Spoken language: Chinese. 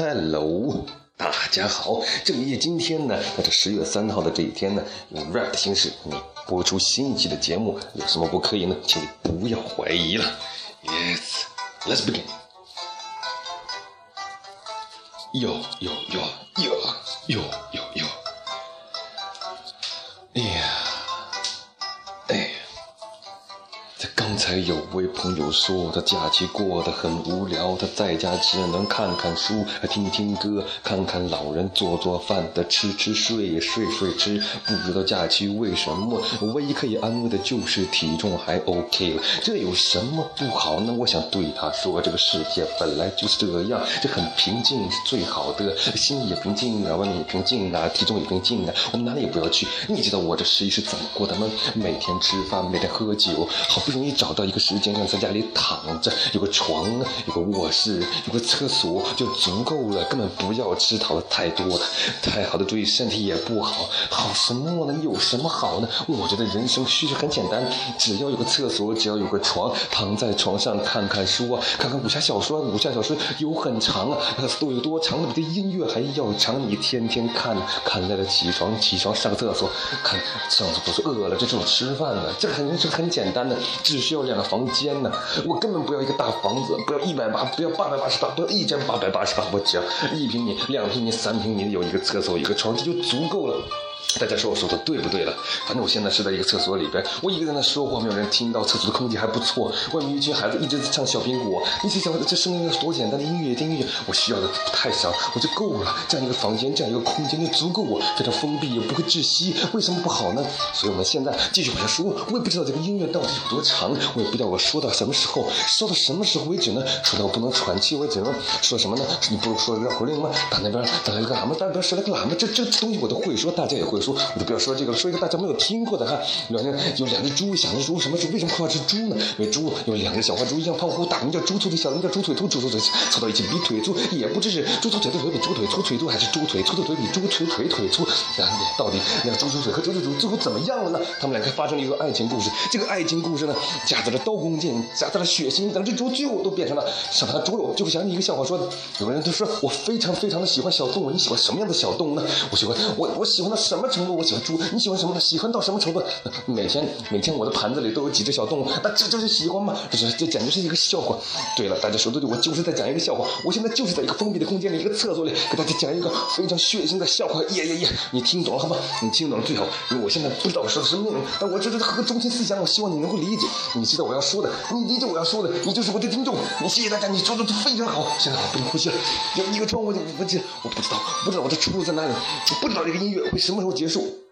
嗨喽大家好，正业今天呢，在这十月三号的这一天呢，用 rap 的形式给你播出新一期的节目，有什么不可以呢？请你不要怀疑了。Yes，let's begin。哟哟哟哟哟刚才有位朋友说，他假期过得很无聊，他在家只能看看书、听听歌、看看老人做做饭的吃吃睡睡睡吃。不知道假期为什么，唯一可以安慰的就是体重还 OK 了。这有什么不好呢？我想对他说，这个世界本来就是这样，这很平静是最好的，心也平静啊，外面也平静啊，体重也平静啊，我们哪里也不要去。你知道我这十一是怎么过的吗？每天吃饭，每天喝酒，好不容易。找到一个时间，让在家里躺着，有个床，有个卧室，有个厕所就足够了，根本不要吃讨的太多了，太好的注意身体也不好，好什么呢？有什么好呢？我觉得人生其实很简单，只要有个厕所，只要有个床，躺在床上看看书啊，看看武侠小说，武侠小说有很长啊，都有多长？比这音乐还要长。你天天看，看累了起床，起床上个厕所，看上厕所饿了就这种吃饭了，这很是很简单的，只需。需要两个房间呢，我根本不要一个大房子，不要一百八，不要八百八十八，不要一间八百八十八，我只要一平米、两平米、三平米，有一个厕所、一个床，这就足够了。大家说我说的对不对了？反正我现在是在一个厕所里边，我一个人在说话，没有人听到。厕所的空气还不错，外面一群孩子一直在唱小苹果。你想想，这声音多简单的音乐，听音乐，我需要的太少，我就够了。这样一个房间，这样一个空间就足够我，非常封闭又不会窒息，为什么不好呢？所以我们现在继续往下说。我也不知道这个音乐到底有多长，我也不知道我说到什么时候，说到什么时候为止呢？说到我不能喘气为止呢？说什么呢？你不是说绕口令吗？打那边打那个喇嘛，打那边说那个喇嘛，这这东西我都会说，大家也会说，我就不要说。这个了说一个大家没有听过的哈，两个有两只猪，想着猪什么猪？为什么怕吃猪呢？因为猪有两个小花猪一样胖乎，大名叫猪腿的，小名叫猪腿兔，猪猪腿凑到一起比腿粗，也不知是猪猪腿的腿比猪腿粗腿粗，还是猪腿粗的腿比猪腿腿腿粗。然后到底那个猪猪腿和猪猪猪最后怎么样了呢？他们两个发生了一个爱情故事。这个爱情故事呢，夹杂着刀光剑，夹杂着血腥，等这猪最后都变成了上他猪肉。就会想起一个笑话，说有个人就说我非常非常的喜欢小动物，你喜欢什么样的小动物呢？我喜欢我我喜欢到什么程度？我喜欢猪。你喜欢什么呢？喜欢到什么程度？每天每天我的盘子里都有几只小动物，那这就是喜欢吗？这这简直是一个笑话。对了，大家说的对，我就是在讲一个笑话。我现在就是在一个封闭的空间里，一个厕所里，给大家讲一个非常血腥的笑话。耶耶耶！你听懂了好吗？你听懂了最好，因为我现在不知道我说的什么内容，但我觉得这个中心思想，我希望你能够理解。你知道我要说的，你理解我要说的，你就是我的听众。你谢谢大家，你说的都非常好。现在我不能呼吸了，有一个窗户，我我我不知道，不知道我的出路在哪里，我不知道这个音乐会什么时候结束。